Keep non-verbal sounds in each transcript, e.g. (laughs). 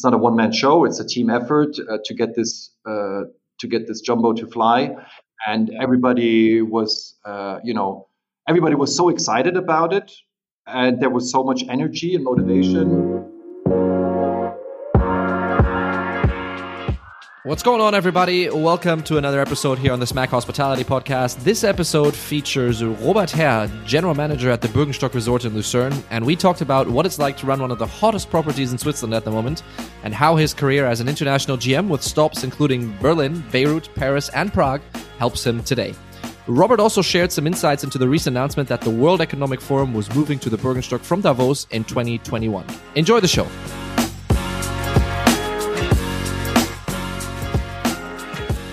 it's not a one man show; it's a team effort uh, to get this uh, to get this jumbo to fly. And everybody was, uh, you know, everybody was so excited about it, and there was so much energy and motivation. What's going on, everybody? Welcome to another episode here on the Smack Hospitality Podcast. This episode features Robert Herr, General Manager at the Bürgenstock Resort in Lucerne, and we talked about what it's like to run one of the hottest properties in Switzerland at the moment, and how his career as an international GM with stops including Berlin, Beirut, Paris, and Prague helps him today. Robert also shared some insights into the recent announcement that the World Economic Forum was moving to the Bürgenstock from Davos in 2021. Enjoy the show.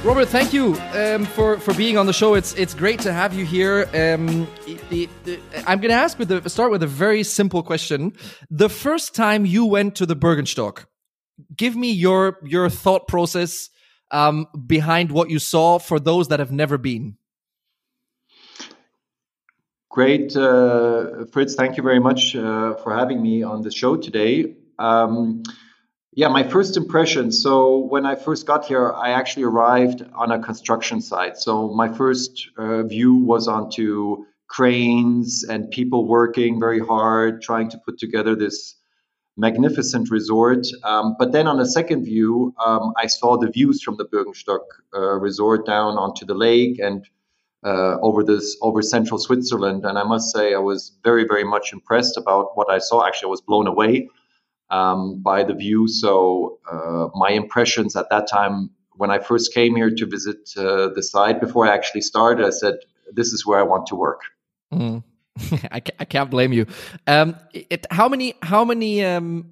Robert, thank you um, for for being on the show. It's it's great to have you here. Um, the, the, I'm going to ask with the start with a very simple question. The first time you went to the Bürgenstock, give me your your thought process um, behind what you saw for those that have never been. Great, uh, Fritz. Thank you very much uh, for having me on the show today. Um, yeah, my first impression. So when I first got here, I actually arrived on a construction site. So my first uh, view was onto cranes and people working very hard, trying to put together this magnificent resort. Um, but then on a second view, um, I saw the views from the Bürgenstock uh, resort down onto the lake and uh, over this over central Switzerland. And I must say, I was very, very much impressed about what I saw. Actually, I was blown away um, by the view. So uh, my impressions at that time, when I first came here to visit uh, the site, before I actually started, I said, "This is where I want to work." Mm. (laughs) I, I can't blame you. Um, it, how many? How many? Um,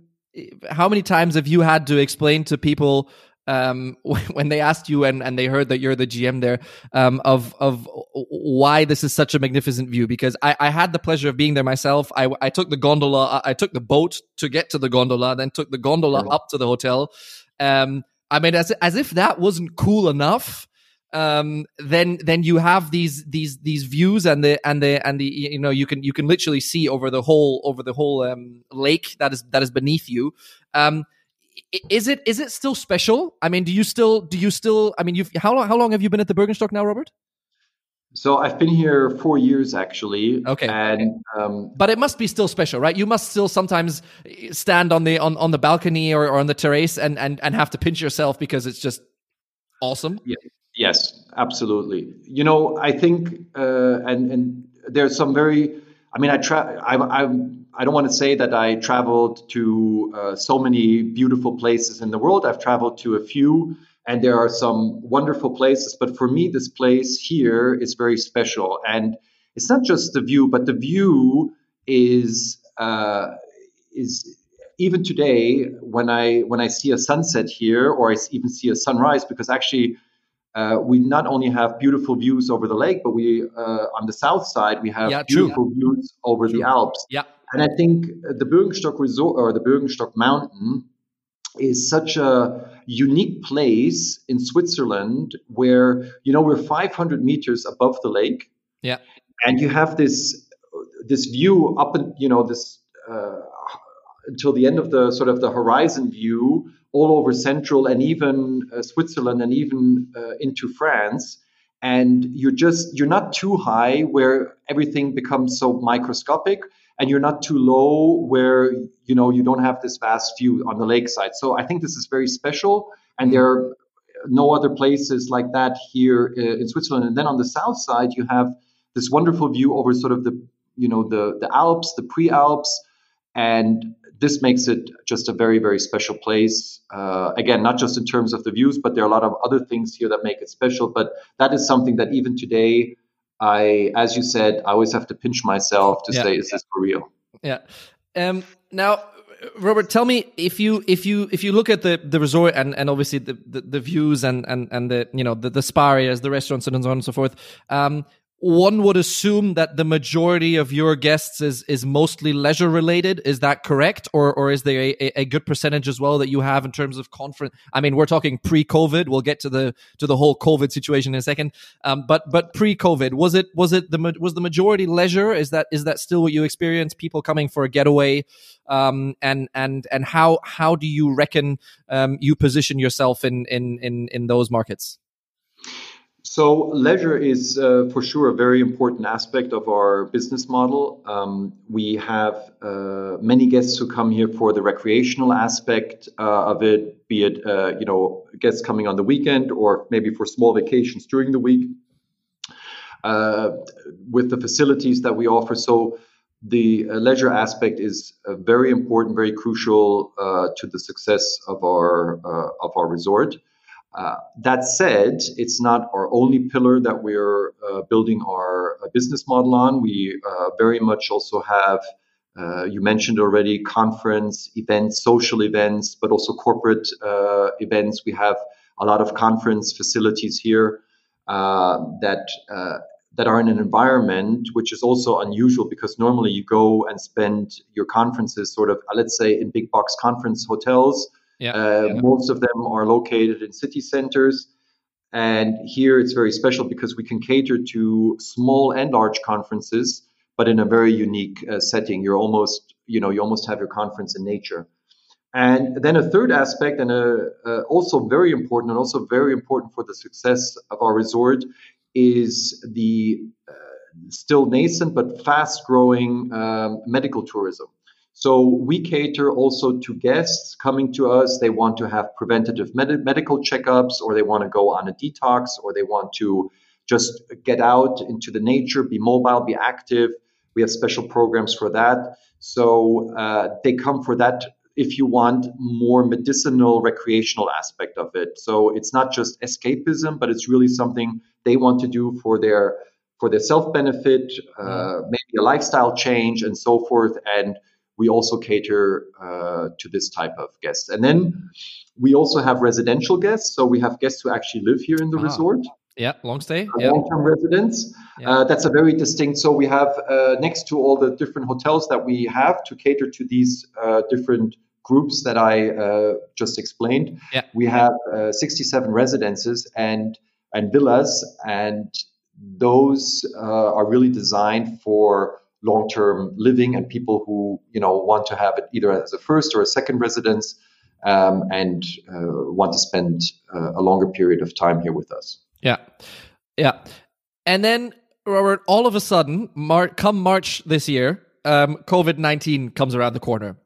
how many times have you had to explain to people um, (laughs) when they asked you and, and they heard that you're the GM there um, of of why this is such a magnificent view because I, I had the pleasure of being there myself. I, I took the gondola, I took the boat to get to the gondola, then took the gondola up to the hotel. Um, I mean, as as if that wasn't cool enough. Um, then then you have these these these views and the and the and the you know you can you can literally see over the whole over the whole um, lake that is that is beneath you. Um, is it is it still special? I mean, do you still do you still? I mean, you how long how long have you been at the Bürgenstock now, Robert? So I've been here four years actually. Okay. And um, but it must be still special, right? You must still sometimes stand on the on, on the balcony or, or on the terrace and, and and have to pinch yourself because it's just awesome. Yeah. Yes, absolutely. You know, I think uh, and and there's some very. I mean, I try. I'm, I'm I don't want to say that I traveled to uh, so many beautiful places in the world. I've traveled to a few, and there are some wonderful places. But for me, this place here is very special, and it's not just the view, but the view is uh, is even today when I when I see a sunset here, or I even see a sunrise, because actually. Uh, we not only have beautiful views over the lake, but we uh, on the south side we have yeah, beautiful views over true. the Alps. Yeah, and I think the Bürgenstock Resort or the Bürgenstock Mountain is such a unique place in Switzerland where you know we're 500 meters above the lake. Yeah. And you have this this view up and you know this uh, until the end of the sort of the horizon view all over central and even uh, Switzerland and even uh, into France and you're just you're not too high where everything becomes so microscopic and you're not too low where you know you don't have this vast view on the lakeside. So I think this is very special, and there are no other places like that here uh, in Switzerland. And then on the south side, you have this wonderful view over sort of the you know the the Alps, the pre-Alps, and this makes it just a very very special place. Uh, again, not just in terms of the views, but there are a lot of other things here that make it special. But that is something that even today I, as you said, I always have to pinch myself to yeah. say, is this for real? Yeah. Um, now, Robert, tell me if you if you if you look at the the resort and and obviously the the, the views and and and the you know the the spa areas, the restaurants and so on and so forth. Um, one would assume that the majority of your guests is is mostly leisure related. Is that correct, or or is there a, a good percentage as well that you have in terms of conference? I mean, we're talking pre-COVID. We'll get to the to the whole COVID situation in a second. Um, but but pre-COVID, was it was it the was the majority leisure? Is that is that still what you experience? People coming for a getaway, um, and and and how how do you reckon um, you position yourself in in in in those markets? So leisure is uh, for sure a very important aspect of our business model. Um, we have uh, many guests who come here for the recreational aspect uh, of it, be it uh, you know guests coming on the weekend or maybe for small vacations during the week. Uh, with the facilities that we offer, so the uh, leisure aspect is very important, very crucial to the success of our of our resort. Uh, that said, it's not our only pillar that we're uh, building our uh, business model on. We uh, very much also have, uh, you mentioned already, conference events, social events, but also corporate events. We have a lot of conference facilities here that that are in an environment which is also unusual because normally you go and spend your conferences sort of, let's say, in big box conference hotels yeah, uh, yeah. Most of them are located in city centers. And here it's very special because we can cater to small and large conferences, but in a very unique uh, setting. You're almost, you know, you almost have your conference in nature. And then a third aspect, and a, uh, uh, also very important, and also very important for the success of our resort, is the uh, still nascent but fast growing um, medical tourism. So we cater also to guests coming to us. They want to have preventative med- medical checkups, or they want to go on a detox, or they want to just get out into the nature, be mobile, be active. We have special programs for that. So uh, they come for that if you want more medicinal recreational aspect of it so it's not just escapism but it's really something they want to do for their for their self benefit uh, mm. maybe a lifestyle change and so forth and we also cater uh, to this type of guests. And then we also have residential guests. So we have guests who actually live here in the ah. resort. Yeah, long stay. Uh, long-term residents. Yeah. Uh, that's a very distinct. So we have uh, next to all the different hotels that we have to cater to these uh, different groups that I uh, just explained. Yeah. We have 67 residences and and villas, and those are really designed for long-term living and people who you know want to have it either as a first or a second residence um, and uh, want to spend uh, a longer period of time here with us. Yeah, yeah, and then Robert, all of a sudden, Mar- come March this year, um, COVID nineteen comes around the corner.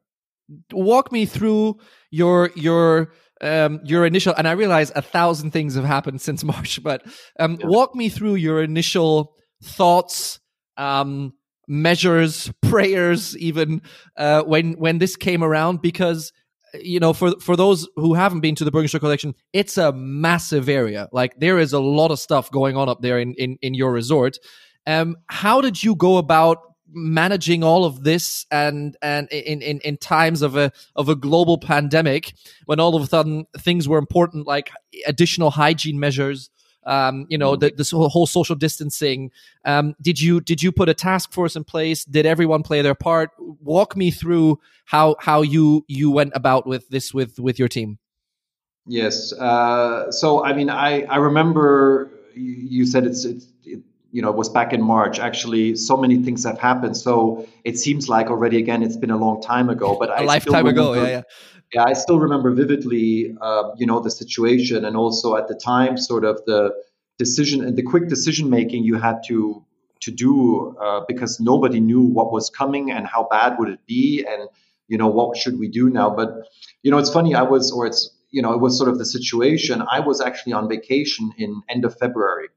Walk me through your your um, your initial, and I realize a thousand things have happened since (laughs) March, but um, yeah. walk me through your initial thoughts, um, measures, prayers, even uh, when when this came around, because you know, for for those who haven't been to the Bürgenstock collection, it's a massive area. Like there is a lot of stuff going on up there in in, in your resort. Um, how did you go about managing all of this and and in, in in times of a of a global pandemic when all of a sudden things were important like additional hygiene measures um, you know, the, this whole social distancing. Um, did you did you put a task force in place? Did everyone play their part? Walk me through how how you you went about with this with with your team. Yes. Uh, so I mean, I I remember you said it's it's. It, you know, it was back in March. Actually, so many things have happened. So it seems like already again, it's been a long time ago. But (laughs) a I lifetime ago, yeah, yeah yeah, I still remember vividly, uh, you know, the situation, and also at the time, sort of the decision and the quick decision making you had to to do uh, because nobody knew what was coming and how bad would it be, and you know what should we do now. But you know, it's funny. I was, or it's you know, it was sort of the situation. I was actually on vacation in end of February.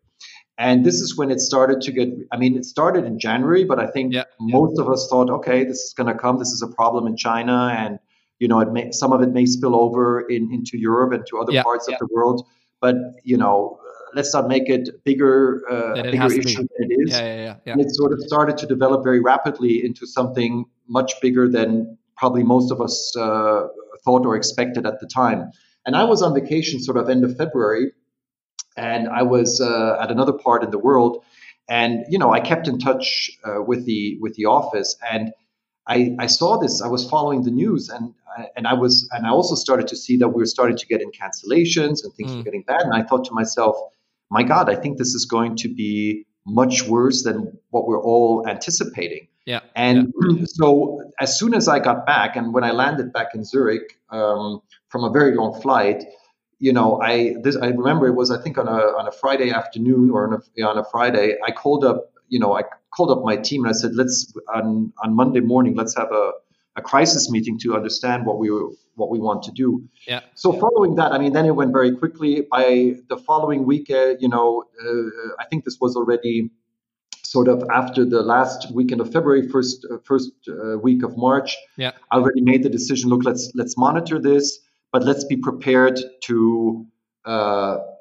And this is when it started to get, I mean, it started in January, but I think yeah, most yeah. of us thought, okay, this is going to come. This is a problem in China. And you know, it may, some of it may spill over in, into Europe and to other yeah, parts yeah. of the world. But you know, let's not make it bigger, uh, a bigger issue than it is. Yeah, yeah, it sort of started to develop very rapidly into something much bigger than probably most of us uh, thought or expected at the time. And I was on vacation, sort of end of February, and I was uh, at another part in the world. And you know, I kept in touch uh, with the with the office, and I, I saw this. I was following the news, and and I was and I also started to see that we were starting to get in cancellations and things mm. were getting bad. And I thought to myself, my God, I think this is going to be much worse than what we're all anticipating. Yeah. And yeah. (clears throat) so as soon as I got back, and when I landed back in Zurich um, from a very long flight, you know, I this I remember it was I think on a on a Friday afternoon or on a, on a Friday, I called up, you know, I called up my team and I said, let's on on Monday morning, let's have a a crisis meeting to understand what we were, what we want to do. Yeah. So following that, I mean, then it went very quickly. By the following week, uh, you know, uh, I think this was already sort of after the last weekend of February, first uh, first uh, week of March. Yeah. I already made the decision. Look, let's let's monitor this, but let's be prepared to.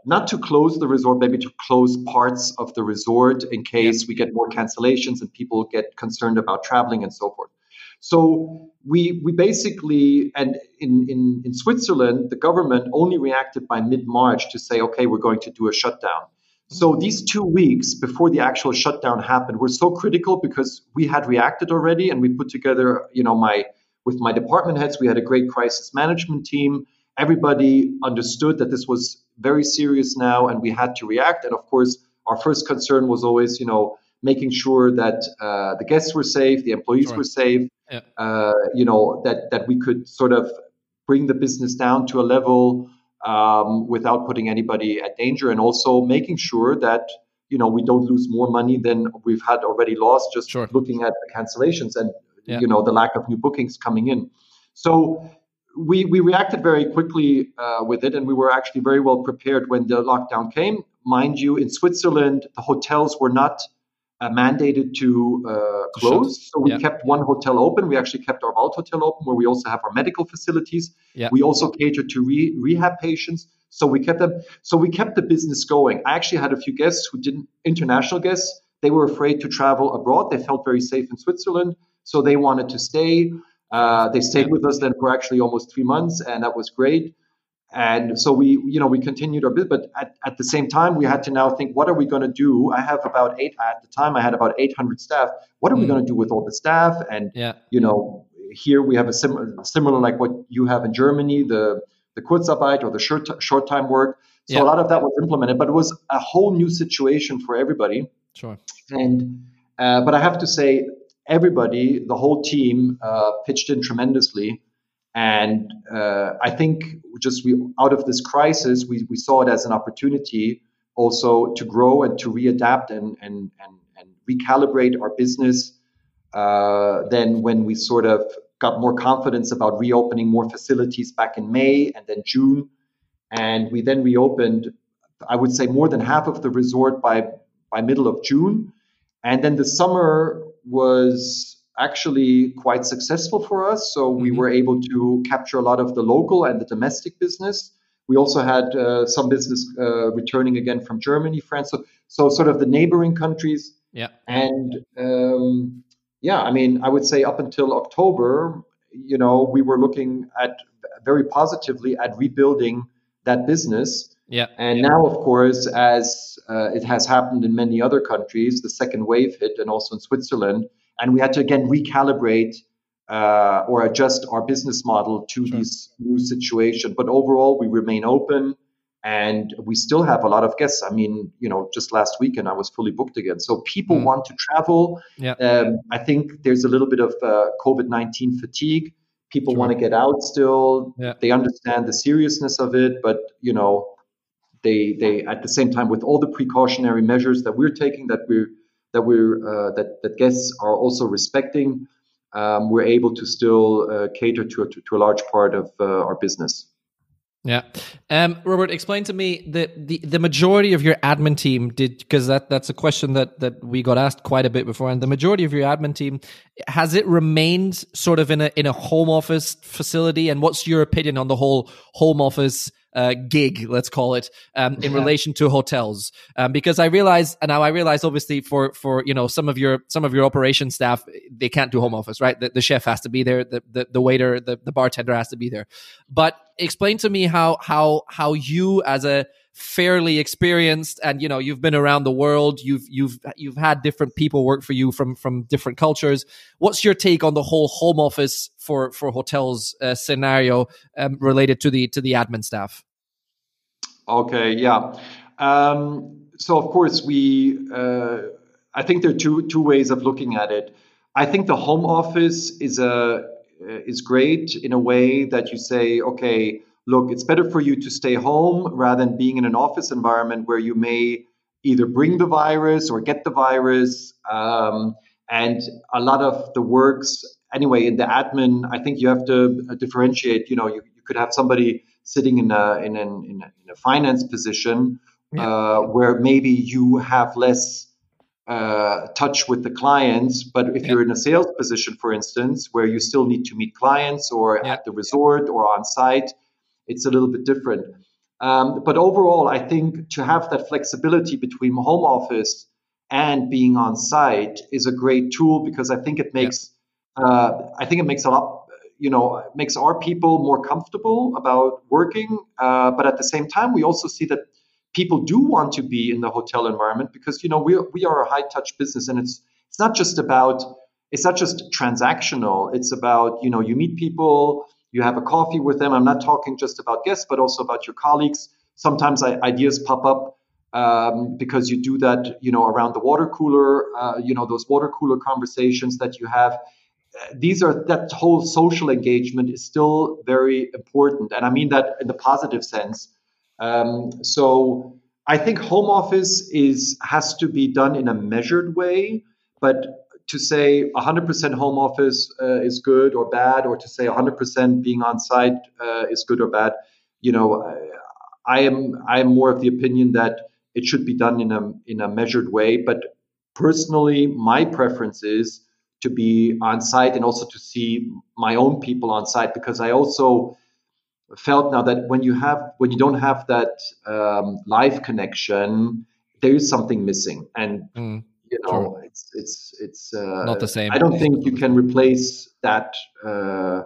Not to close the resort, maybe to close parts of the resort in case yeah. we get more cancellations and people get concerned about traveling and so forth. So we we basically and in, in, in Switzerland, the government only reacted by mid-March to say, okay, we're going to do a shutdown. So mm-hmm. these two weeks before the actual shutdown happened were so critical because we had reacted already and we put together, you know, my with my department heads, we had a great crisis management team. Everybody understood that this was very serious now and we had to react. And of course, our first concern was always, you know, making sure that uh, the guests were safe, the employees sure. were safe, yeah. uh, you know, that, that we could sort of bring the business down to a level um, without putting anybody at danger and also making sure that, you know, we don't lose more money than we've had already lost just sure. looking at the cancellations and, yeah. you know, the lack of new bookings coming in. So we, we reacted very quickly uh, with it and we were actually very well prepared when the lockdown came. Mind you, in Switzerland, the hotels were not – uh, mandated to uh, close. So we yeah. kept one hotel open. We actually kept our Wald Hotel open, where we also have our medical facilities. Yeah. We also cater to re- rehab patients. So we kept them. So we kept the business going. I actually had a few guests who didn't international guests. They were afraid to travel abroad. They felt very safe in Switzerland, so they wanted to stay. Uh, they stayed with us then for actually almost three months, and that was great. And so we, you know, we continued our bit, but at, at the same time, we had to now think, what are we going to do? I have about eight at the time. I had about 800 staff. What are mm. we going to do with all the staff? And yeah. you know, here we have a sim- similar like what you have in Germany, the the Kurzarbeit or the short short time work. So yeah. a lot of that was implemented, but it was a whole new situation for everybody. Sure. And uh, but I have to say, everybody, the whole team, uh, pitched in tremendously. And uh, I think just we out of this crisis, we, we saw it as an opportunity also to grow and to readapt and and and, and recalibrate our business. Uh, then when we sort of got more confidence about reopening more facilities back in May and then June, and we then reopened, I would say more than half of the resort by by middle of June, and then the summer was actually quite successful for us. So we mm-hmm. were able to capture a lot of the local and the domestic business. We also had uh, some business uh, returning again from Germany, France. So, so sort of the neighboring countries. Yeah. And um, yeah, I mean, I would say up until October, you know, we were looking at very positively at rebuilding that business. Yeah. And now, of course, as uh, it has happened in many other countries, the second wave hit, and also in Switzerland, and we had to again recalibrate uh, or adjust our business model to sure. this new situation. But overall, we remain open, and we still have a lot of guests. I mean, you know, just last weekend I was fully booked again. So people mm. want to travel. Yeah. Um, I think there's a little bit of uh, COVID nineteen fatigue. People sure. want to get out still. Yeah. They understand the seriousness of it, but you know, they they at the same time with all the precautionary measures that we're taking, that we're that we're uh, that that guests are also respecting, um, we're able to still uh, cater to, to, to a large part of uh, our business. Yeah, um, Robert, explain to me that the the majority of your admin team did because that that's a question that that we got asked quite a bit before, and the majority of your admin team has it remained sort of in a in a home office facility, and what's your opinion on the whole home office? Uh, gig, let's call it, um, in yeah. relation to hotels. Um, because I realize, and now I realize, obviously, for for you know some of your some of your operation staff, they can't do home office, right? The, the chef has to be there, the the, the waiter, the, the bartender has to be there. But explain to me how how how you as a fairly experienced and you know you've been around the world you've you've you've had different people work for you from from different cultures. What's your take on the whole home office for for hotels uh, scenario um, related to the to the admin staff? Okay yeah. Um, so of course we uh, i think there are two two ways of looking at it. I think the home office is a is great in a way that you say okay look, it's better for you to stay home rather than being in an office environment where you may either bring the virus or get the virus. Um, and a lot of the works, anyway, in the admin, I think you have to uh, differentiate. You know, you, you could have somebody sitting in a in, an, in, a, in a finance position yeah. uh, where maybe you have less uh, touch with the clients. But if yeah. you're in a sales position, for instance, where you still need to meet clients or yeah. at the resort or on site, it's a little bit different. Um, but overall, I think to have that flexibility between home office and being on site is a great tool because I think it makes yeah. uh, I think it makes a lot you know makes our people more comfortable about working. Uh, but at the same time, we also see that people do want to be in the hotel environment because you know we we are a high touch business and it's it's not just about it's not just transactional. It's about you know you meet people you have a coffee with them. I'm not talking just about guests, but also about your colleagues. Sometimes ideas pop up um, because you do that, you know, around the water cooler, uh, you know, those water cooler conversations that you have. These are that whole social engagement is still very important, and I mean that in the positive sense. Um, so I think home office is has to be done in a measured way, but to say 100% home office uh, is good or bad, or to say 100% being on site uh, is good or bad, you know, I am I am more of the opinion that it should be done in a in a measured way. But personally, my preference is to be on site and also to see my own people on site because I also felt now that when you have when you don't have that um, live connection, there is something missing and. Mm you know sure. it's it's it's uh, not the same. I don't think you can replace that uh,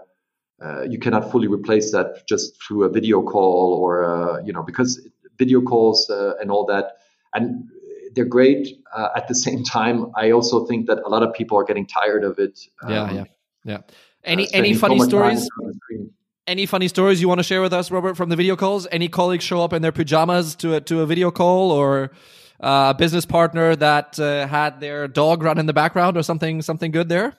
uh, you cannot fully replace that just through a video call or uh, you know because video calls uh, and all that and they're great uh, at the same time. I also think that a lot of people are getting tired of it um, yeah yeah. yeah any any funny so stories? any funny stories you want to share with us robert from the video calls? Any colleagues show up in their pajamas to a to a video call or uh, business partner that uh, had their dog run in the background or something something good there?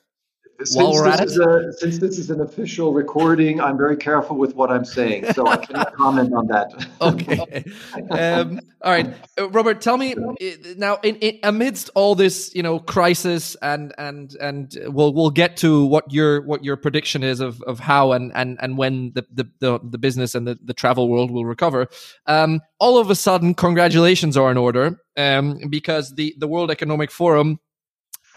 Since while we're at it? A, since this is an official recording, I'm very careful with what I'm saying, so I cannot (laughs) comment on that. okay. Um, all right, uh, Robert, tell me uh, now. In, in, amidst all this, you know, crisis, and and and we'll we'll get to what your what your prediction is of of how and and and when the the the, the business and the, the travel world will recover. Um, all of a sudden, congratulations are in order um, because the the World Economic Forum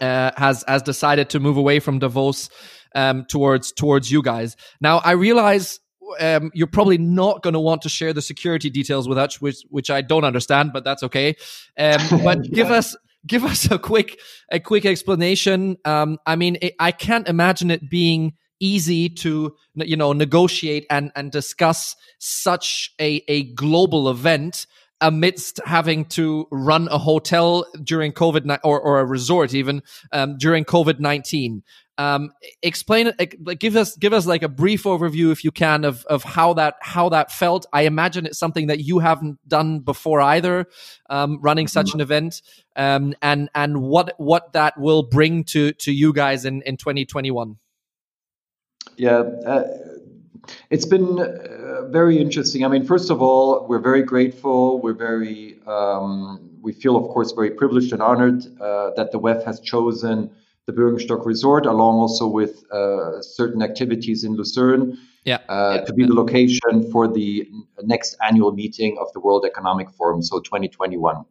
uh, has has decided to move away from Davos um, towards towards you guys. Now I realize um, you're probably not going to want to share the security details with us, which which I don't understand, but that's okay. Um, (laughs) but yeah. give us give us a quick a quick explanation. Um, I mean, it, I can't imagine it being easy to you know negotiate and and discuss such a a global event amidst having to run a hotel during COVID or, or a resort even um, during COVID nineteen. Um, explain it. Give us give us like a brief overview, if you can, of of how that how that felt. I imagine it's something that you haven't done before either, um, running such mm-hmm. an event, um, and and what what that will bring to to you guys in in 2021. Yeah, uh, it's been uh, very interesting. I mean, first of all, we're very grateful. We're very, um, we feel, of course, very privileged and honored uh, that the WEF has chosen the Bürgenstock Resort, along also with uh, certain activities in Lucerne, yeah. Uh, yeah. to be the location for the next annual meeting of the World Economic Forum, so 2021.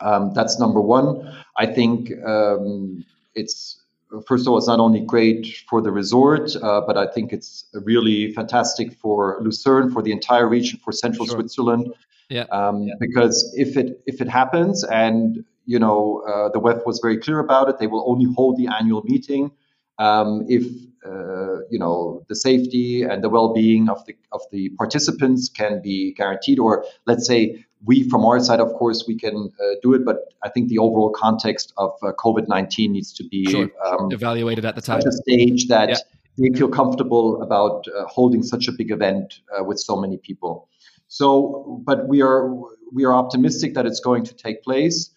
Um, that's number one. I think um, it's first of all, it's not only great for the resort, uh, but I think it's really fantastic for Lucerne, for the entire region, for central sure. Switzerland. Yeah. Um, yeah. Because if it if it happens, and you know, uh, the WEF was very clear about it, they will only hold the annual meeting um, if uh, you know the safety and the well-being of the of the participants can be guaranteed, or let's say we from our side, of course, we can uh, do it, but I think the overall context of uh, COVID nineteen needs to be sure. um, evaluated at the time. Such a stage that yeah. they feel comfortable about uh, holding such a big event uh, with so many people. So, but we are we are optimistic that it's going to take place,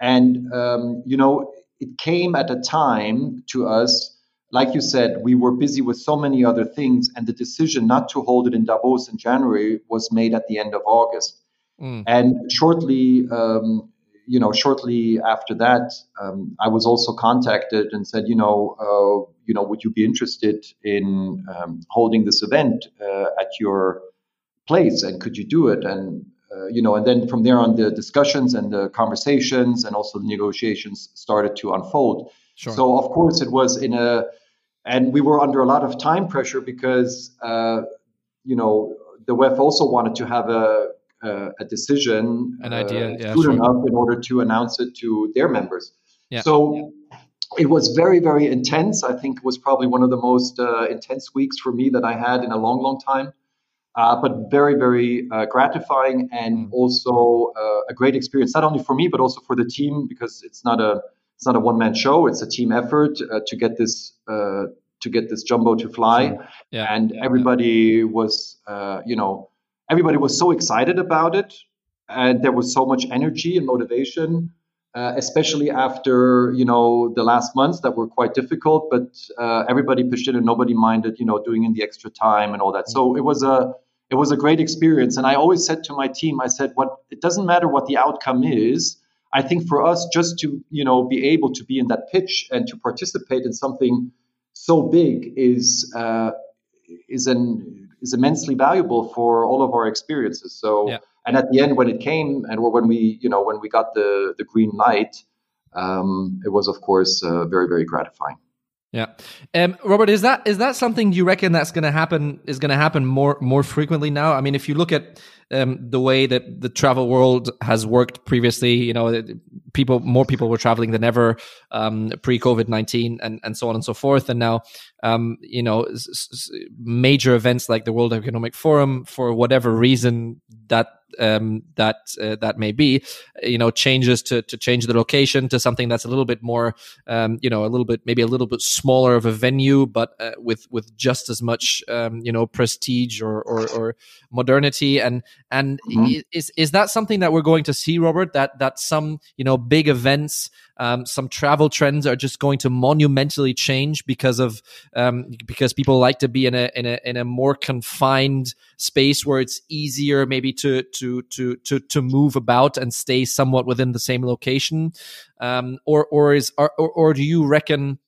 and um, you know, it came at a time to us like you said, we were busy with so many other things, and the decision not to hold it in Davos in January was made at the end of August. Mm. And shortly, um, you know, shortly after that, um, I was also contacted and said, you know, uh, you know, would you be interested in um, holding this event uh, at your place, and could you do it? And uh, you know, and then from there on, the discussions and the conversations and also the negotiations started to unfold. Sure. So of course, it was in a and we were under a lot of time pressure because uh, you know the WEF also wanted to have a a, a decision an idea uh, yeah, soon sure. enough in order to announce it to their members. Yeah. So yeah. it was very very intense. I think it was probably one of the most uh, intense weeks for me that I had in a long long time. Uh, but very, very uh, gratifying and mm. also uh, a great experience, not only for me, but also for the team, because it's not a it's not a one man show. It's a team effort uh, to get this uh, to get this jumbo to fly. Sure. Yeah. And yeah. everybody was, uh, you know, everybody was so excited about it, and there was so much energy and motivation. Uh, especially after you know the last months that were quite difficult, but uh, everybody pushed it and nobody minded you know doing in the extra time and all that. So it was a it was a great experience, and I always said to my team, I said, "What it doesn't matter what the outcome is, I think for us just to you know be able to be in that pitch and to participate in something so big is uh, is an is immensely valuable for all of our experiences. So yeah. and at the end when it came and when we you know when we got the the green light, um, it was of course uh, very very gratifying. Yeah, um, Robert, is that is that something you reckon that's going to happen? Is going to happen more more frequently now? I mean, if you look at um, the way that the travel world has worked previously. You know, people, more people were traveling than ever um, pre COVID nineteen, and and so on and so forth. And now, um, you know, s- s- major events like the World Economic Forum, for whatever reason that um, that uh, that may be, you know, changes to to change the location to something that's a little bit more, um, you know, a little bit maybe a little bit smaller of a venue, but uh, with with just as much, um, you know, prestige or, or, or modernity. And and mm-hmm. is is that something that we're going to see, Robert? That that some you know big events, um, some travel trends are just going to monumentally change because of um, because people like to be in a in a in a more confined space where it's easier maybe to to to to to move about and stay somewhat within the same location, um, or or is or, or do you reckon?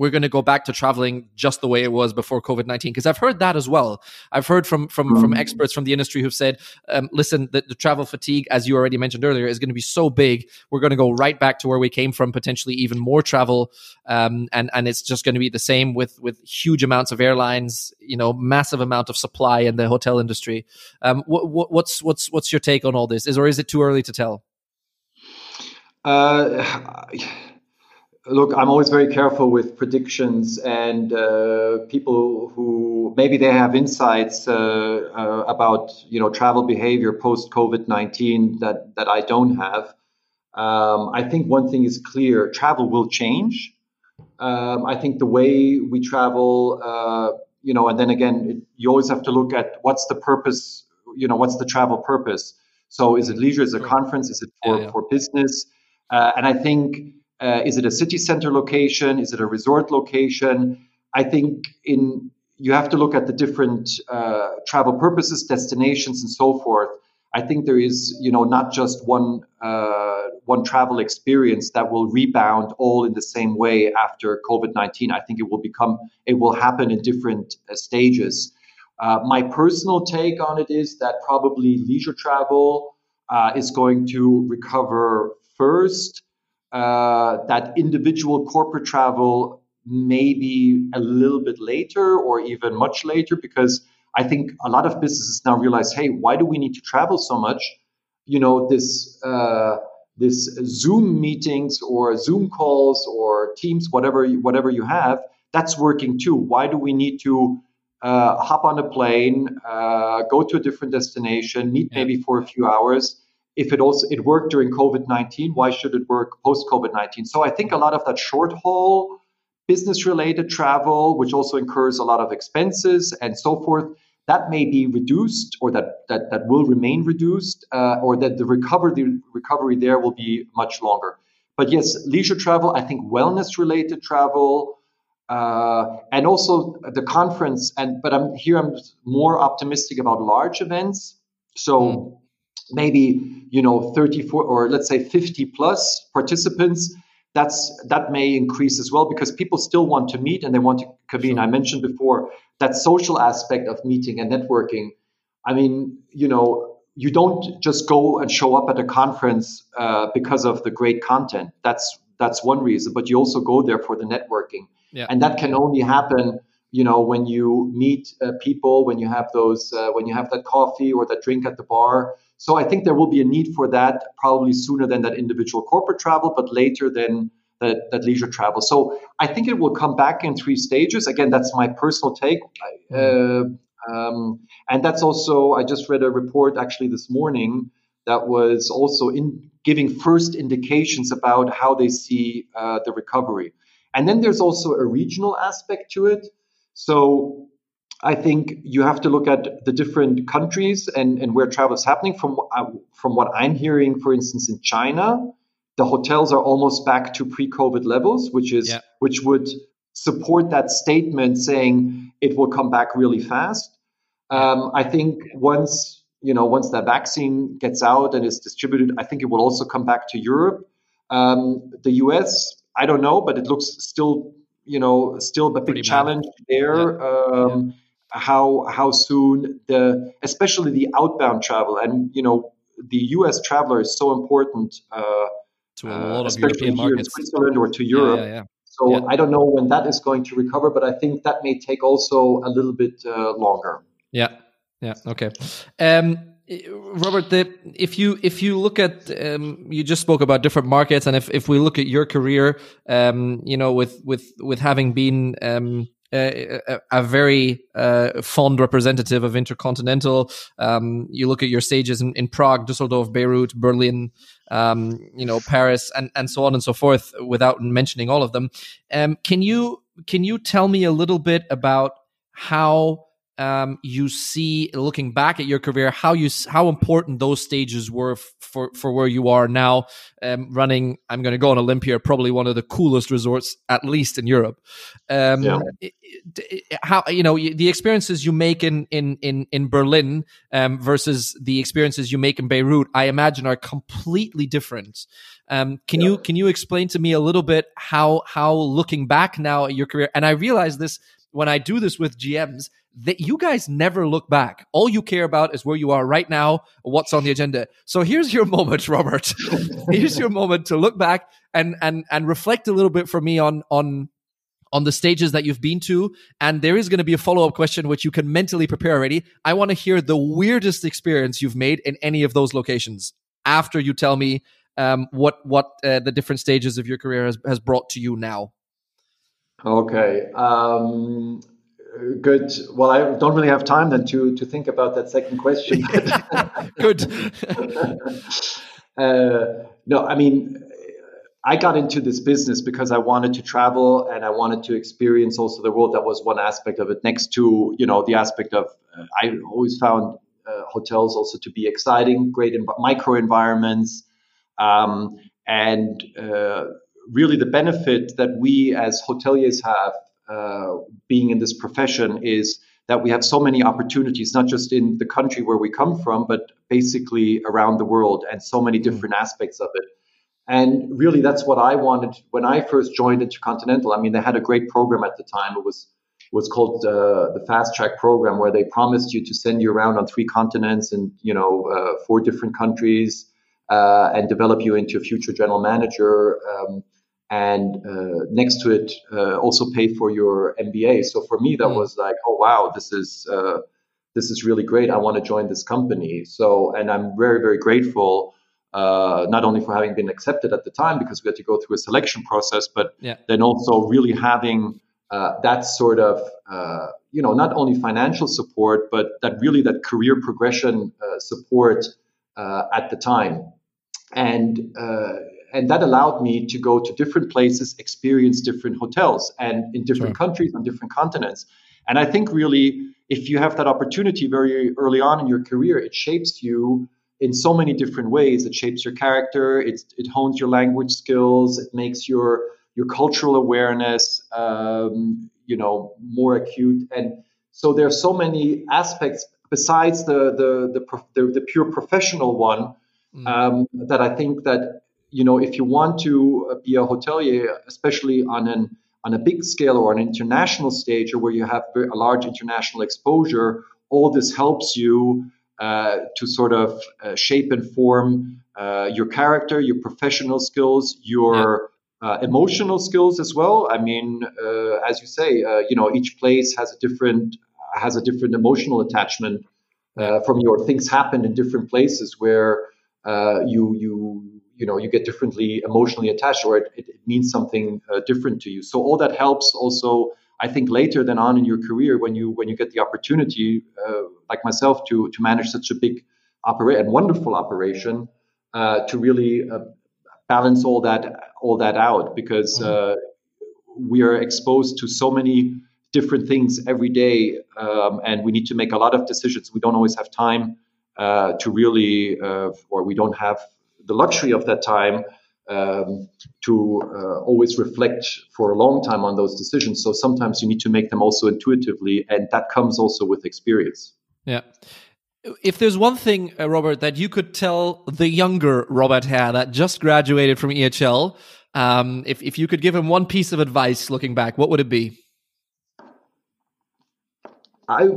We're going to go back to traveling just the way it was before COVID nineteen. Because I've heard that as well. I've heard from from mm-hmm. from experts from the industry who've said, um, "Listen, the, the, travel fatigue, as you already mentioned earlier, is going to be so big. We're going to go right back to where we came from, potentially even more travel, um, and and it's just going to be the same with with huge amounts of airlines, you know, massive amount of supply in the hotel industry. Um, what, what, what's what's what's your take on all this? Is or is it too early to tell? Uh, look, I'm always very careful with predictions and uh, people who maybe they have insights uh, uh, about you know travel behavior post COVID nineteen that that I don't have. Um, I think one thing is clear: travel will change. Um, I think the way we travel, uh, you know, and then again, it, you always have to look at what's the purpose. You know, what's the travel purpose? So, is it leisure? Is it a conference? Is it for yeah, yeah. for business? Uh, and I think uh, is it a city center location? Is it a resort location? I think in you have to look at the different uh, travel purposes, destinations, and so forth. I think there is, you know, not just one uh, one travel experience that will rebound all in the same way after COVID nineteen. I think it will become, it will happen in different uh, stages. Uh, my personal take on it is that probably leisure travel uh, is going to recover first uh, that individual corporate travel maybe a little bit later or even much later because I think a lot of businesses now realize, hey, why do we need to travel so much? You know, this uh, this Zoom meetings or Zoom calls or Teams, whatever whatever you have, that's working too. Why do we need to uh, hop on a plane, uh, go to a different destination, meet yeah. maybe for a few hours? If it also it worked during COVID nineteen, why should it work post COVID nineteen? So I think a lot of that short haul, business related travel, which also incurs a lot of expenses and so forth, that may be reduced or that that, that will remain reduced, uh, or that the recovery the recovery there will be much longer. But yes, leisure travel, I think wellness related travel, uh, and also the conference. And but I'm here. I'm more optimistic about large events. So mm. Maybe you know 34 or let's say 50 plus participants. That's that may increase as well because people still want to meet and they want to convene. Sure. I mentioned before that social aspect of meeting and networking. I mean, you know, you don't just go and show up at a conference uh, because of the great content. That's that's one reason, but you also go there for the networking, yeah. and that can only happen, you know, when you meet uh, people, when you have those, uh, when you have that coffee or that drink at the bar. So I think there will be a need for that probably sooner than that individual corporate travel, but later than that, that leisure travel. So I think it will come back in three stages. Again, that's my personal take. Mm-hmm. Uh, um, and that's also, I just read a report actually this morning that was also in giving first indications about how they see uh, the recovery. And then there's also a regional aspect to it. So I think you have to look at the different countries and, and where travel is happening. From, uh, from what I'm hearing, for instance, in China, the hotels are almost back to pre-COVID levels, which is yeah. which would support that statement saying it will come back really fast. Um, I think once you know once that vaccine gets out and is distributed, I think it will also come back to Europe. Um, the U.S. I don't know, but it looks still you know still a big Pretty challenge bad. there. Yeah. Um, yeah. How how soon the especially the outbound travel and you know the U.S. traveler is so important uh, to a lot uh, of European markets, in Switzerland or to Europe. Yeah, so yeah. I don't know when that is going to recover, but I think that may take also a little bit uh, longer. Yeah, yeah, okay. Um, Robert, the, if you if you look at um, you just spoke about different markets, and if, if we look at your career, um, you know, with with with having been um, a, a, very uh, fond representative of intercontinental, um, you look at your stages in, in Prague, Düsseldorf, Beirut, Berlin, um, you know, Paris, and and so on and so forth, without mentioning all of them. Um, can you can you tell me a little bit about how um, you see looking back at your career how you how important those stages were for for where you are now um, running i'm going to go on olympia probably one of the coolest resorts at least in europe um, yeah. how you know the experiences you make in in in, in berlin um, versus the experiences you make in beirut i imagine are completely different um, can yeah. you can you explain to me a little bit how how looking back now at your career and i realize this when i do this with gms that you guys never look back. All you care about is where you are right now, what's on the agenda. So here's your (laughs) moment, Robert. (laughs) here's your moment to look back and and and reflect a little bit for me on on on the stages that you've been to. And there is going to be a follow up question which you can mentally prepare already. I want to hear the weirdest experience you've made in any of those locations after you tell me um, what what uh, the different stages of your career has, has brought to you now. Okay. Um, Good. Well, I don't really have time then to to think about that second question. (laughs) Good. (laughs) uh, no, I mean, I got into this business because I wanted to travel and I wanted to experience also the world. That was one aspect of it. Next to you know the aspect of uh, I always found uh, hotels also to be exciting, great env- micro environments, um, and uh, really the benefit that we as hoteliers have uh, being in this profession is that we have so many opportunities, not just in the country where we come from, but basically around the world and so many different aspects of it. And really, that's what I wanted when I first joined Intercontinental. I mean, they had a great program at the time. It was was called uh, the Fast Track program, where they promised you to send you around on three continents and you know uh, four different countries uh, and develop you into a future general manager. Um, and uh, next to it uh, also pay for your MBA. So for me, that mm. was like, oh wow, this is uh, this is really great. I want to join this company. So and I'm very very grateful. Uh, not only for having been accepted at the time because we had to go through a selection process, but yeah. then also really having uh, that sort of uh, you know not only financial support but that really that career progression uh, support uh, at the time and uh, and that allowed me to go to different places experience different hotels and in different sure. countries on different continents and i think really if you have that opportunity very early on in your career it shapes you in so many different ways it shapes your character it, it hones your language skills it makes your your cultural awareness, um, you know, more acute. And so there are so many aspects besides the the the, the, the pure professional one mm. um, that I think that you know if you want to be a hotelier, especially on an on a big scale or an international stage, or where you have a large international exposure, all this helps you uh, to sort of uh, shape and form uh, your character, your professional skills, your uh, emotional skills as well. I mean, uh, as you say, uh, you know, each place has a different has a different emotional attachment uh, from your things happen in different places where uh, you you you know you get differently emotionally attached or it, it means something uh, different to you. So all that helps also. I think later than on in your career, when you when you get the opportunity, like myself, to to manage such a big operate and wonderful operation, to really balance all that all that out because mm-hmm. uh, we are exposed to so many different things every day, um, and we need to make a lot of decisions. We don't always have time uh, to really, uh, or we don't have the luxury of that time um, to uh, always reflect for a long time on those decisions. So sometimes you need to make them also intuitively, and that comes also with experience. Yeah if there's one thing, uh, Robert, that you could tell the younger Robert Herr that just graduated from EHL, um, if if you could give him one piece of advice looking back, what would it be? I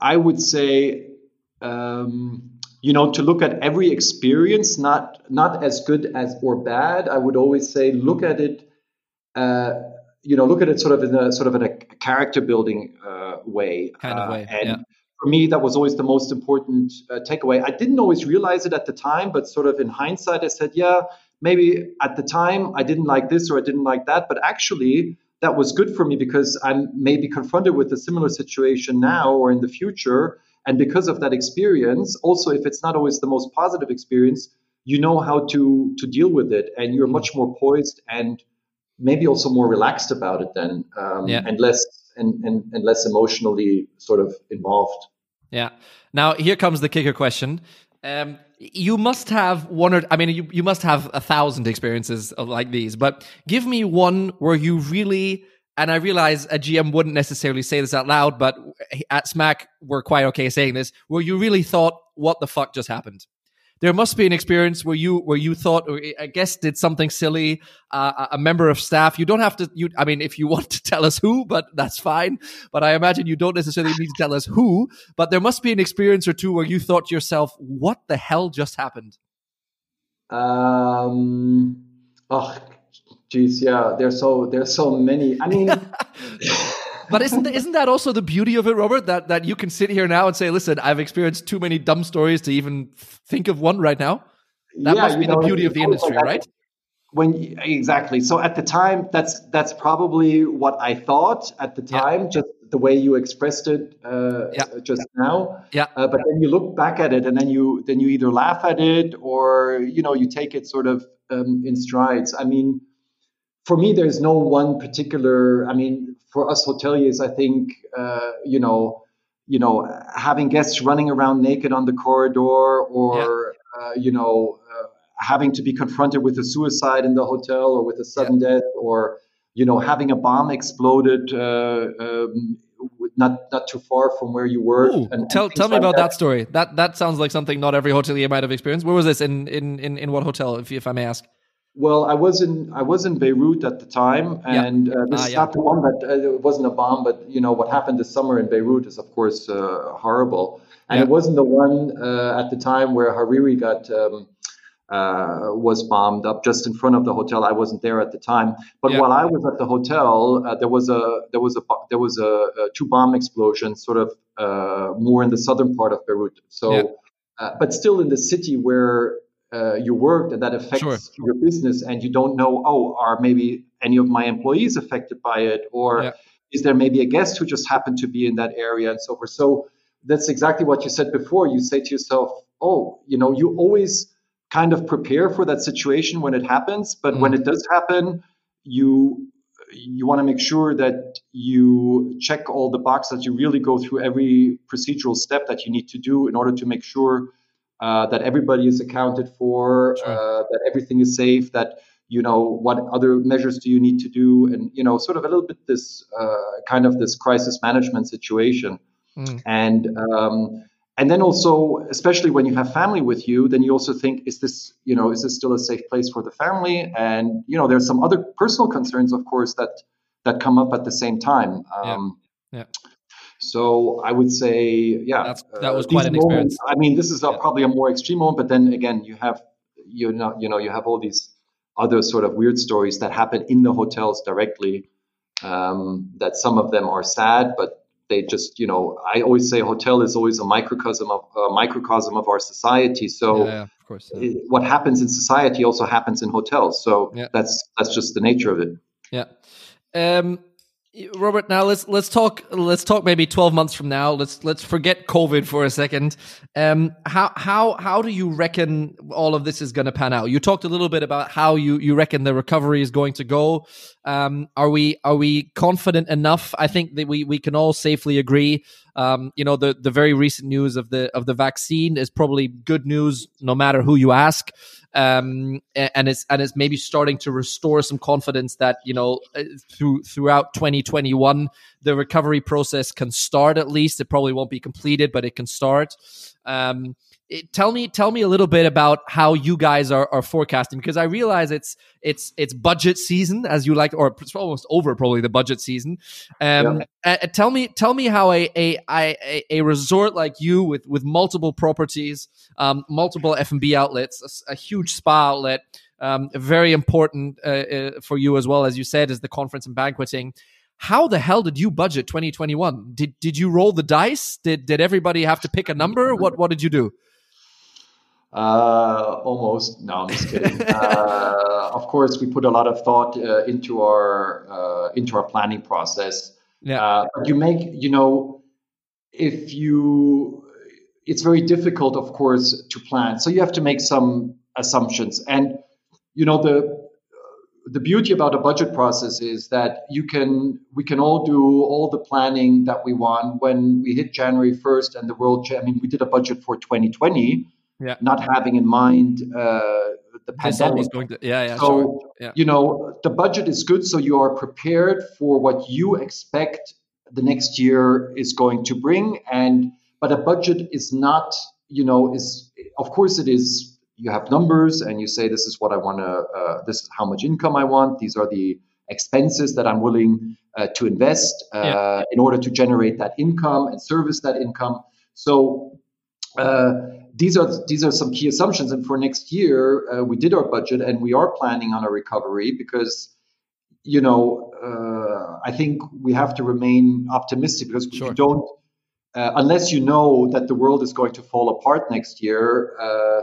I would say, um, you know, to look at every experience, not not as good as or bad. I would always say, look at it. Uh, you know, look at it sort of in a sort of in a character building uh, way, kind of way, uh, and yeah for me, that was always the most important uh, takeaway. I didn't always realize it at the time, but sort of in hindsight, I said, yeah, maybe at the time I didn't like this or I didn't like that. But actually, that was good for me because I'm maybe confronted with a similar situation now or in the future. And because of that experience, also, if it's not always the most positive experience, you know how to to deal with it, and you're much more poised and maybe also more relaxed about it then, um, yeah. and less and, and, and less emotionally sort of involved. Yeah. Now here comes the kicker question. Um, you must have one or I mean you, you must have a thousand experiences like these, but give me one where you really and I realize a GM wouldn't necessarily say this out loud, but at SMAC we're quite okay saying this, where you really thought, what the fuck just happened? there must be an experience where you where you thought or I guess did something silly uh, a member of staff. You don't have to you I mean if you (laughs) want to tell us who but that's fine. But I imagine you don't necessarily need to tell us who. But there must be an experience or two where you thought to yourself what the hell just happened? Um oh geez yeah there's so there's so many I mean (laughs) but isn't isn't that also the beauty of it, Robert? That that you can sit here now and say, "Listen, I've experienced too many dumb stories to even think of one right now." That yeah, must be know, the beauty of the industry, like right? When exactly. So at the time, that's that's probably what I thought at the time. Yeah. Just the way you expressed it uh, yeah. just now. Yeah. Uh, but then you look back at it, and then you then you either laugh at it or you know you take it sort of um, in strides. I mean, for me, there's no one particular. I mean, for us hoteliers, I think uh, you know, you know, having guests running around naked on the corridor, or yeah. uh, you know, uh, having to be confronted with a suicide in the hotel, or with a sudden yeah. death, or you know, having a bomb exploded. Uh, um, not not too far from where you were. Ooh, and, tell and tell me like about that. that. story. That that sounds like something not every hotelier might have experienced. Where was this in in in, in what hotel, if if I may ask? Well, I was in I was in Beirut at the time, and yeah. uh, this ah, is yeah. not the one that uh, it wasn't a bomb, but you know what happened this summer in Beirut is of course uh, horrible, and yeah. it wasn't the one uh, at the time where Hariri got um, uh, was bombed up just in front of the hotel. I wasn't there at the time, but while I was at the hotel, uh, there was a there was a there was a, a two bomb explosions, sort of more in the southern part of Beirut. So, but still in the city where uh, you worked and that affects sure. your business and you don't know oh are maybe any of my employees affected by it, or yeah. is there maybe a guest who just happened to be in that area and so forth. So that's exactly what you said before. You say to yourself, oh, you know, you always kind of prepare for that situation when it happens, but mm. when it does happen, you you want to make sure that you check all the boxes, that you really go through every procedural step that you need to do in order to make sure uh, that everybody is accounted for, sure. uh, that everything is safe, that you know what other measures do you need to do, and you know sort of a little bit this uh, kind of this crisis management situation, mm. and um, and then also especially when you have family with you then you also think is this you know is this still a safe place for the family and you know there's some other personal concerns of course that that come up at the same time um, yeah. yeah. So i would say yeah That's, that was uh, quite an moments, experience i mean this is yeah. probably a more extreme moment but then again you have you know you know you have all these other sort of weird stories that happen in the hotels directly um, that some of them are sad but they just you know i always say hotel is always a microcosm of a microcosm of our society. So yeah, yeah, of course, it, what happens in society also happens in hotels. So that's that's just the nature of it. Yeah. Um Robert, now let's let's talk let's talk maybe twelve months from now. Let's let's forget COVID for a second. Um, how how how do you reckon all of this is going to pan out? You talked a little bit about how you you reckon the recovery is going to go. Um, are we are we confident enough? I think that we we can all safely agree. Um, you know, the the very recent news of the of the vaccine is probably good news, no matter who you ask um, and it's and it's maybe starting to restore some confidence that you know uh, through throughout 2021 the recovery process can start at least. It probably won't be completed, but it can start. Um, it, tell me tell me a little bit about how you guys are, are forecasting because I realize it's it's it's budget season as you like or it's almost over probably the budget season. Um, yeah. uh, tell me tell me how a, a a a resort like you with with multiple properties, um, multiple F and B outlets, a, a, huge spa outlet, um, very important uh, uh, for you as well as you said is the conference and banqueting. How the hell did you budget 2021 did did you roll the dice? Did did everybody have to pick a number? What what did you do uh, almost. No, I'm just kidding. (laughs) uh, of course, we put a lot of thought uh, into our uh, into our planning process. Yeah. Uh, but you make, you know, if you, it's very difficult, of course, to plan. So you have to make some assumptions, and you know the the beauty about a budget process is that you can we can all do all the planning that we want when we hit January 1st and the world I mean we did a budget for 2020 yeah. not having in mind uh, the pandemic. Going to, yeah, yeah. So sure. yeah. you know the budget is good, so you are prepared for what you expect the next year is going to bring. And but a budget is not, you know, is of course it is. You have numbers, and you say this is what I want to. Uh, this is how much income I want. These are the expenses that I'm willing uh, to invest uh, yeah. in order to generate that income and service that income. So uh, these are these are some key assumptions. And for next year, uh, we did our budget and we are planning on a recovery because, you know, uh, I think we have to remain optimistic because sure. we don't, uh, unless you know that the world is going to fall apart next year. Uh,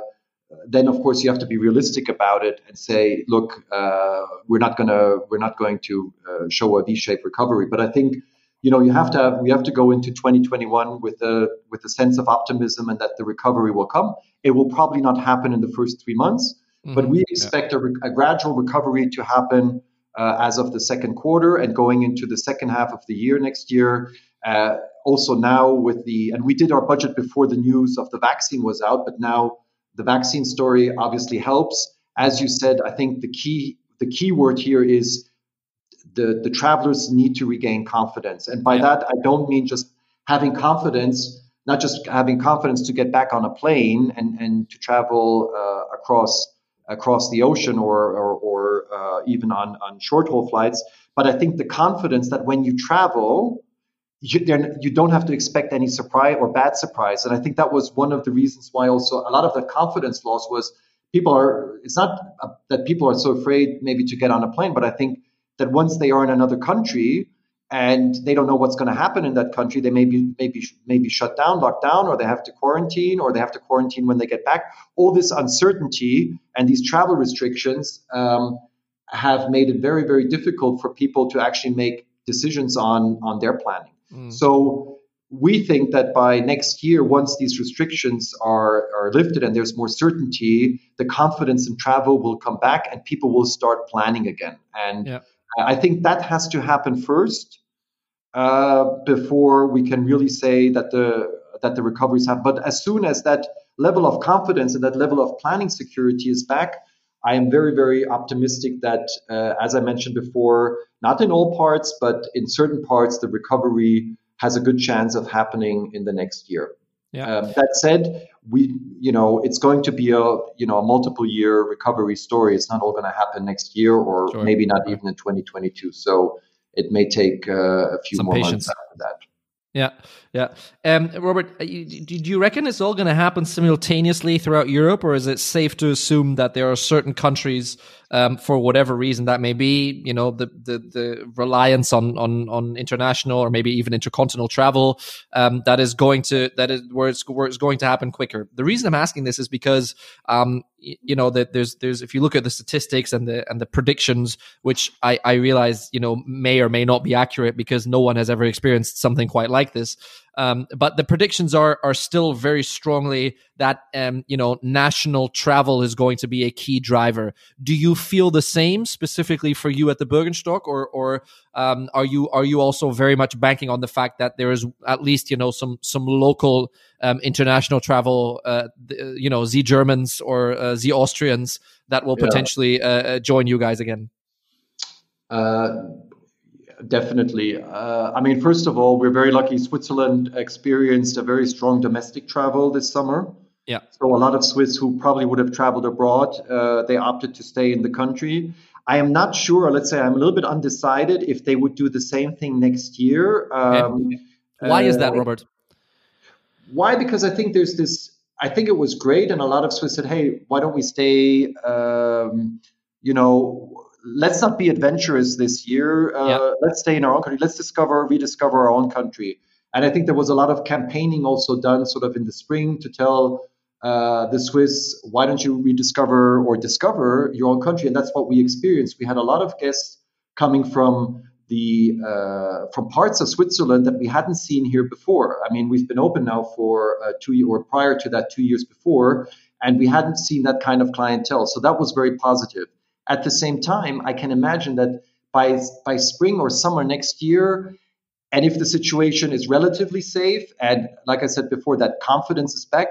then, of course, you have to be realistic about it and say, look, uh, we're not gonna we're not going to uh, show a V-shaped recovery. But I think you know you have to have we have to go into 2021 with a with a sense of optimism and that the recovery will come it will probably not happen in the first three months mm-hmm. but we expect yeah. a, a, gradual recovery to happen uh, as of the second quarter and going into the second half of the year next year uh, also now with the and we did our budget before the news of the vaccine was out but now the vaccine story obviously helps as you said i think the key the key word here is the, the travelers need to regain confidence. And by yeah. that, I don't mean just having confidence, not just having confidence to get back on a plane and, and to travel uh, across across the ocean or, or, or uh, even on, on short haul flights. But I think the confidence that when you travel, you, you don't have to expect any surprise or bad surprise. And I think that was one of the reasons why also a lot of the confidence loss was people are, it's not that people are so afraid maybe to get on a plane, but I think that once they are in another country and they don't know what's going to happen in that country, they may be maybe maybe shut down, locked down, or they have to quarantine, or they have to quarantine when they get back. All this uncertainty and these travel restrictions um, have made it very, very difficult for people to actually make decisions on, on their planning. Mm. So we think that by next year, once these restrictions are, are lifted and there's more certainty, the confidence in travel will come back and people will start planning again. And yeah. I think that has to happen first uh, before we can really say that the that the recoveries have. But as soon as that level of confidence and that level of planning security is back, I am very, very optimistic that, uh, as I mentioned before, not in all parts, but in certain parts, the recovery has a good chance of happening in the next year. Yeah. Um, that said, we, you know, it's going to be a, you know, a multiple year recovery story. It's not all going to happen next year, or sure. maybe not even in 2022. So it may take uh, a few Some more patience. months after that. Yeah, yeah. Um, Robert, uh, do you reckon it's all going to happen simultaneously throughout Europe, or is it safe to assume that there are certain countries um, for whatever reason that may be, you know, the the, the reliance on, on on international or maybe even intercontinental travel um, that is going to that is where it's where it's going to happen quicker. The reason I'm asking this is because um, you know that there's there's if you look at the statistics and the and the predictions, which I I realize you know may or may not be accurate because no one has ever experienced something quite like this. Um, but the predictions are are still very strongly that um, you know national travel is going to be a key driver. Do you feel the same specifically for you at the Bürgenstock, or or um, are you are you also very much banking on the fact that there is at least you know some some local um, international travel, uh, you know, the Germans or uh, the Austrians that will potentially uh, uh, join you guys again? Uh, definitely. Uh, I mean, first of all, we're very lucky. Switzerland experienced a very strong domestic travel this summer. Yeah. So a lot of Swiss who probably would have traveled abroad, uh, they opted to stay in the country. I am not sure. Let's say I'm a little bit undecided if they would do the same thing next year. Um, Why uh, is that, uh, Robert? Why? Because I think there's this. I think it was great, and a lot of Swiss said, "Hey, why don't we stay?" Um, you know, let's not be adventurous this year. Uh, yeah. Let's stay in our own country. Let's discover, rediscover our own country. And I think there was a lot of campaigning also done sort of in the spring to tell uh, the Swiss, why don't you rediscover or discover your own country? And that's what we experienced. We had a lot of guests coming from the uh, from parts of Switzerland that we hadn't seen here before. I mean, we've been open now for uh, two years, or prior to that, two years before, and we hadn't seen that kind of clientele. So that was very positive. At the same time, I can imagine that by by spring or summer next year, and if the situation is relatively safe, and like I said before, that confidence is back,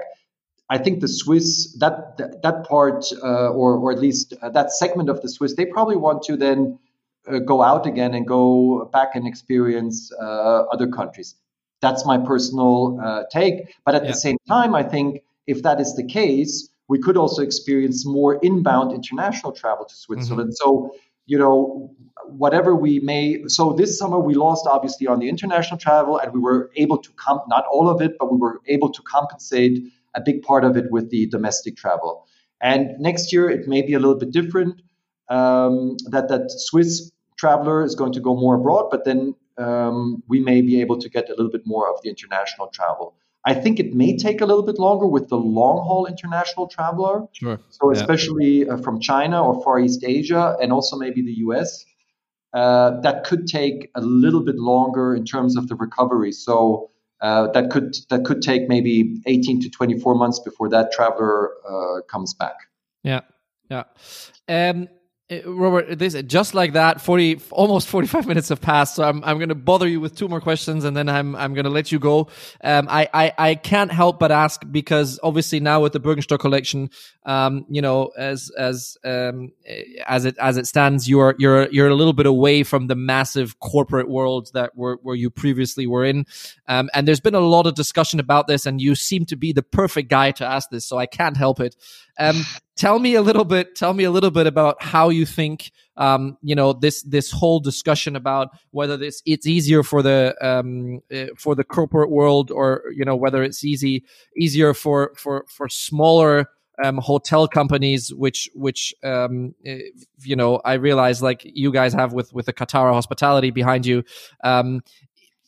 I think the Swiss that that, that part, uh, or or at least uh, that segment of the Swiss, they probably want to then uh, go out again and go back and experience uh, other countries. That's my personal uh, take. But at yeah. the same time, I think if that is the case, we could also experience more inbound international travel to Switzerland. Mm-hmm. So, you know, whatever we may, so this summer we lost obviously on the international travel and we were able to comp, not all of it, but we were able to compensate a big part of it with the domestic travel. And next year it may be a little bit different. Um, that that Swiss traveler is going to go more abroad, but then um, we may be able to get a little bit more of the international travel. I think it may take a little bit longer with the long haul international traveler. Sure. So, especially uh, from China or Far East Asia and also maybe the US, uh, that could take a little bit longer in terms of the recovery. So, uh, that could that could take maybe 18 to 24 months before that traveler uh, comes back. Yeah, yeah. Um, Robert, this just like that, forty almost (laughs) forty five minutes have passed. So I'm I'm going to bother you with two more questions, and then I'm I'm going to let you go. Um, I, I I can't help but ask because obviously now with the Bürgenstock collection, um, you know, as as um as it as it stands, you're you're you're a little bit away from the massive corporate world that were where you previously were in, um, and there's been a lot of discussion about this, and you seem to be the perfect guy to ask this, so I can't help it. Um, tell me a little bit. Tell me a little bit about how you think. Um, you know this this whole discussion about whether this it's easier for the um, uh, for the corporate world or you know whether it's easy easier for for for smaller um, hotel companies, which which um, eh, you know I realize like you guys have with with the Katara Hospitality behind you. Um,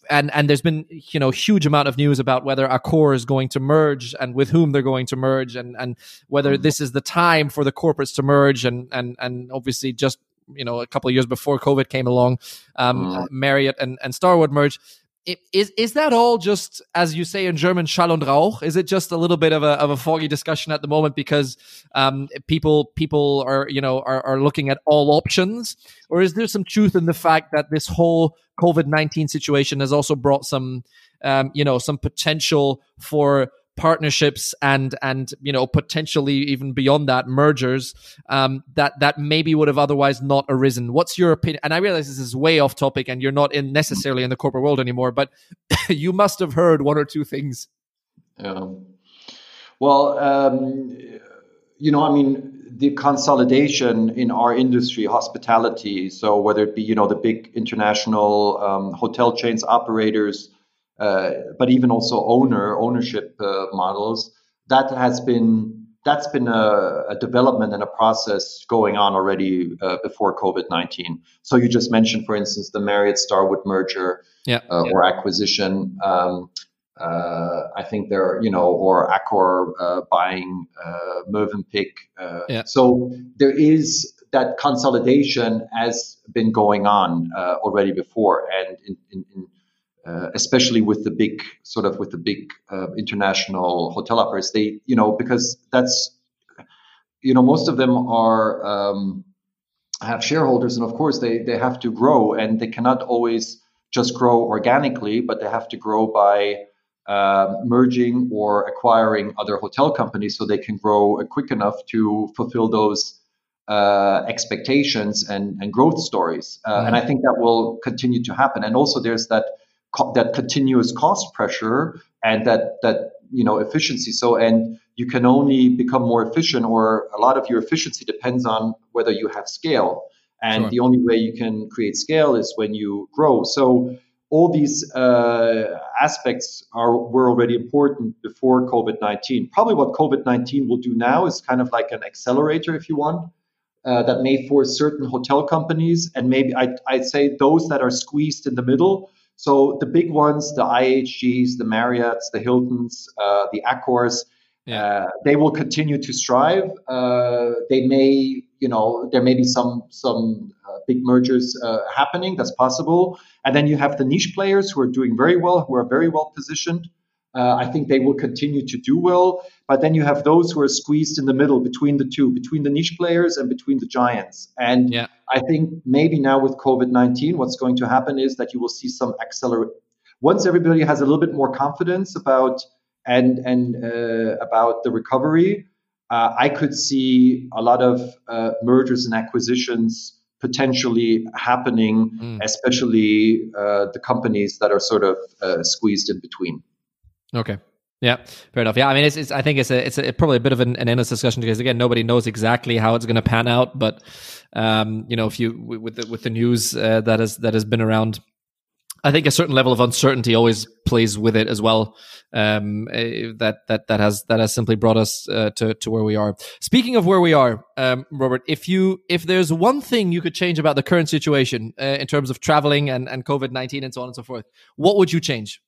and and there's been you know huge amount of news about whether Accor is going to merge and with whom they're going to merge and and whether mm-hmm. this is the time for the corporates to merge and and and obviously just you know a couple of years before COVID came along. Um, mm. Marriott and, and Starwood merge. Is is that all just as you say in German Schall und Rauch? Is it just a little bit of a of a foggy discussion at the moment because um, people people are you know are, are looking at all options, or is there some truth in the fact that this whole COVID nineteen situation has also brought some um, you know some potential for partnerships and and you know potentially even beyond that mergers um, that that maybe would have otherwise not arisen. What's your opinion? And I realize this is way off topic, and you're not in necessarily in the corporate world anymore, but (coughs) you must have heard one or two things. Yeah. Well, um, you know, I mean, the consolidation in our industry, hospitality. So whether it be you know the big international um, hotel chains, operators but even also owner ownership uh, models. That has been that's been a, a, development and a process going on already uh, before COVID nineteen. So you just mentioned, for instance, the Marriott Starwood merger yeah, uh, yeah. or acquisition. Um, uh, I think there, are, you know, or Accor uh, buying uh, Mövenpick. yeah. So there is that consolidation has been going on already before, and in, in, in uh, especially with the big sort of with the big uh, international hotel operators. They, you know, because that's, you know, most of them are um, have shareholders, and of course they they have to grow, and they cannot always just grow organically, but they have to grow by uh, merging or acquiring other hotel companies so they can grow quick enough to fulfill those uh, expectations and, and growth stories. Uh, mm-hmm. And I think that will continue to happen. And also, there's that co- that continuous cost pressure and that that you know efficiency. So and you can only become more efficient, or a lot of your efficiency depends on whether you have scale. And sure. the only way you can create scale is when you grow. So all these uh, aspects are were already important before COVID nineteen. Probably what COVID nineteen will do now is kind of like an accelerator, if you want, uh, that may force certain hotel companies and maybe I'd, I'd, say those that are squeezed in the middle so the big ones, the IHGs, the Marriotts, the Hiltons, uh, the Accors, yeah. uh, they will continue to strive. Uh, they may, you know, there may be some some uh, big mergers uh, happening. That's possible. And then you have the niche players who are doing very well, who are very well positioned. Uh, I think they will continue to do well. But then you have those who are squeezed in the middle between the two, between the niche players and between the giants. And yeah. I think maybe now with COVID 19, what's going to happen is that you will see some accelerate. Once everybody has a little bit more confidence about and and uh, about the recovery, uh, I could see a lot of uh, mergers and acquisitions potentially happening, mm. especially uh, the companies that are sort of uh, squeezed in between. Okay. Yeah, fair enough. Yeah, I mean, it's, it's I think it's a, it's a, probably a bit of an, an endless discussion because again, nobody knows exactly how it's going to pan out. But um, you know, if you with the, with the news uh, that has that has been around, I think a certain level of uncertainty always plays with it as well. Um, uh, that that that has that has simply brought us uh, to to where we are. Speaking of where we are, um, Robert, if you if there's one thing you could change about the current situation uh, in terms of traveling and and COVID nineteen and so on and so forth, what would you change?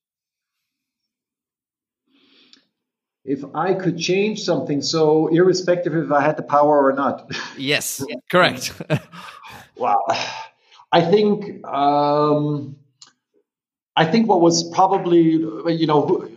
If I could change something, so irrespective if I had the power or not. (laughs) Yes, correct. (laughs) wow. I think um, I think what was probably you know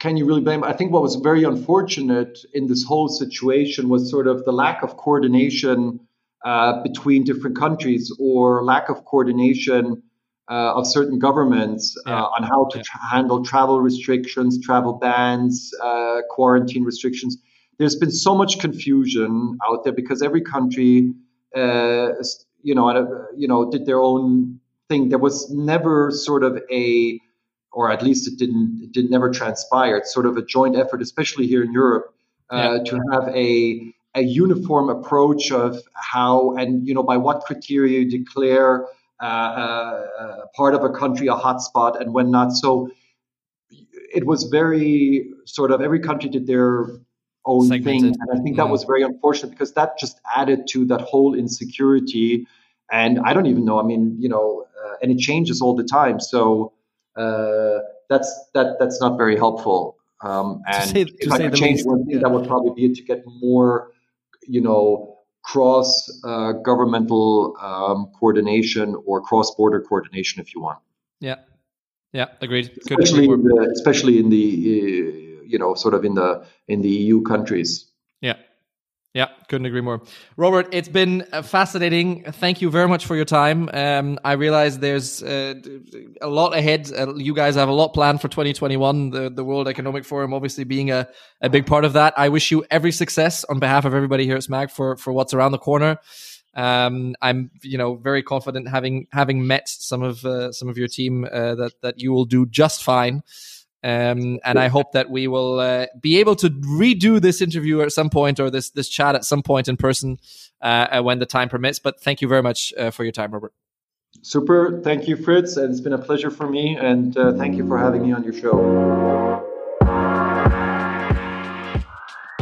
can you really blame? I think what was very unfortunate in this whole situation was sort of the lack of coordination uh, between different countries or lack of coordination uh, of certain governments uh, yeah. on how to yeah. tra- handle travel restrictions, travel bans, uh, quarantine restrictions. There's been so much confusion out there because every country, uh, you know, you know, did their own thing. There was never sort of a, or at least it didn't, it did never transpire. It's sort of a joint effort, especially here in Europe, uh, yeah. to have a a uniform approach of how and you know by what criteria you declare part of a country a hotspot and when not. So it was very sort of every country did their own Segmented. thing, and I think that was very unfortunate because that just added to that whole insecurity. And I don't even know. I mean, you know, uh, and it changes all the time. So uh, that's that that's not very helpful. Um, and to say, if I could change least, one thing, yeah. that would probably be to get more, you know, cross uh, governmental um, coordination or cross border coordination if you want. Yeah, yeah, agreed. Especially, in the, especially in the uh, you know sort of in the in the EU countries. Yeah. Couldn't agree more. Robert, it's been uh, fascinating. Thank you very much for your time. Um, I realize there's uh, a lot ahead. Uh, you guys have a lot planned for 2021, the, the World Economic Forum obviously being a, a big part of that. I wish you every success on behalf of everybody here at SMAC for, for what's around the corner. Um, I'm, you know, very confident having having met some of uh, some of your team uh, that that you will do just fine. Um, and I hope that we will uh, be able to redo this interview at some point or this this chat at some point in person uh, when the time permits. But thank you very much uh, for your time, Robert. Super. Thank you, Fritz. And it's been a pleasure for me. And uh, thank you for having me on your show.